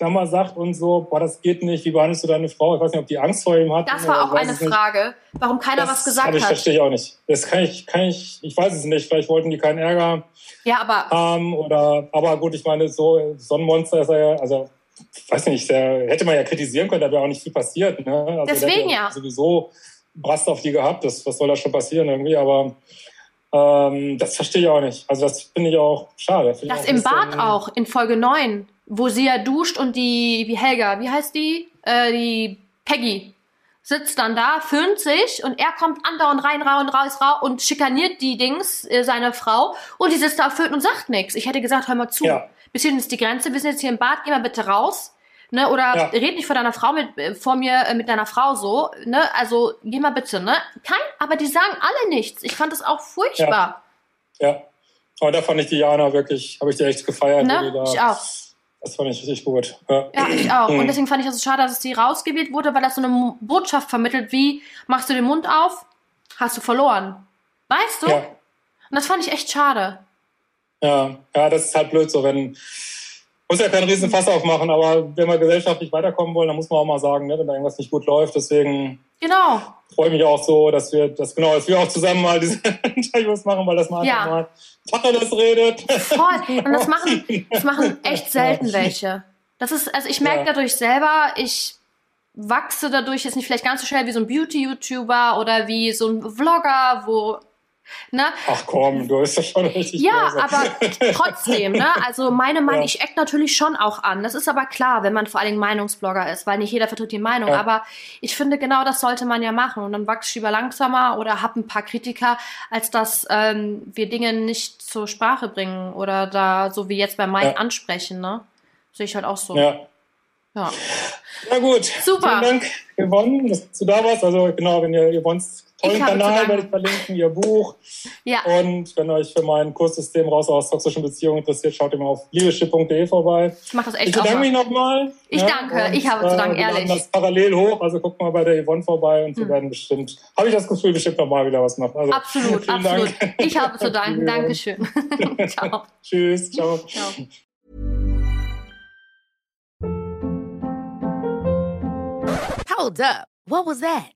mal, sagt und so, boah, das geht nicht, wie behandelst du deine Frau? Ich weiß nicht, ob die Angst vor ihm hat. Das war auch eine Frage, warum keiner das was gesagt hat. verstehe ich auch nicht. Das kann ich, kann ich, ich weiß es nicht. Vielleicht wollten die keinen Ärger ja, aber haben oder, aber gut, ich meine, so, Sonnenmonster ist er ja, also, weiß nicht, der hätte man ja kritisieren können, da wäre auch nicht viel passiert, ne? Also, Deswegen ja. Sowieso Brast auf die gehabt, das, was soll da schon passieren irgendwie, aber, ähm, das verstehe ich auch nicht. Also das finde ich auch schade. Das im Bad auch, in Folge 9 wo sie ja duscht und die, wie Helga, wie heißt die? Äh, die Peggy sitzt dann da, föhnt sich und er kommt andauernd rein, rein, raus, raus und schikaniert die Dings, äh, seine Frau und die sitzt da föhnt und sagt nichts. Ich hätte gesagt, hör mal zu. Ja. Bis hierhin ist die Grenze, wir sind jetzt hier im Bad, geh mal bitte raus. Ne, oder ja. red nicht vor deiner Frau mit, äh, vor mir äh, mit deiner Frau so, ne? Also geh mal bitte, ne? Kein, aber die sagen alle nichts. Ich fand das auch furchtbar. Ja. ja. Aber da fand ich die Jana wirklich, habe ich die echt gefeiert. Ne? Da, ich auch das fand ich richtig gut. Ja, ja ich auch. Und deswegen fand ich es so schade, dass sie rausgewählt wurde, weil das so eine Botschaft vermittelt, wie machst du den Mund auf, hast du verloren. Weißt du? Ja. Und das fand ich echt schade. Ja, ja, das ist halt blöd so, wenn muss ja keinen riesen Fass aufmachen, aber wenn wir gesellschaftlich weiterkommen wollen, dann muss man auch mal sagen, ne, wenn da irgendwas nicht gut läuft. Deswegen genau. freue ich mich auch so, dass wir das genau, dass wir auch zusammen mal diese Interviews machen, weil das mal ja. einfach mal Tacheles redet. Voll. Und das machen, das machen echt selten welche. Das ist, also ich merke ja. dadurch selber, ich wachse dadurch jetzt nicht vielleicht ganz so schnell wie so ein Beauty-YouTuber oder wie so ein Vlogger, wo Ne? Ach komm, du bist ja schon richtig. Ja, böse. aber trotzdem, ne? Also meine Meinung, ja. ich eck natürlich schon auch an. Das ist aber klar, wenn man vor allen Dingen Meinungsblogger ist, weil nicht jeder vertritt die Meinung. Ja. Aber ich finde, genau das sollte man ja machen. Und dann wachst du lieber langsamer oder hab ein paar Kritiker, als dass ähm, wir Dinge nicht zur Sprache bringen oder da, so wie jetzt bei Mike, ja. ansprechen, ne? Sehe ich halt auch so. Ja. Ja. Na gut. Super. Vielen Dank, Yvonne, dass du da warst. Also genau, wenn ihr Yvonne's tollen Kanal werde ich verlinken, ihr Buch. Ja. Und wenn euch für mein Kurssystem raus aus toxischen Beziehungen interessiert, schaut immer auf liebeschipp.de vorbei. Ich mache das echt Ich bedanke mich nochmal. Ich ja, danke, und, ich habe zu danken, äh, ehrlich. Wir das parallel hoch, also guckt mal bei der Yvonne vorbei und hm. wir werden bestimmt, habe ich das Gefühl, bestimmt nochmal wieder was machen. Also, absolut, absolut. Dank. Ich habe zu danken, Dankeschön. ciao. Tschüss, ciao. ciao. Hold up, what was that?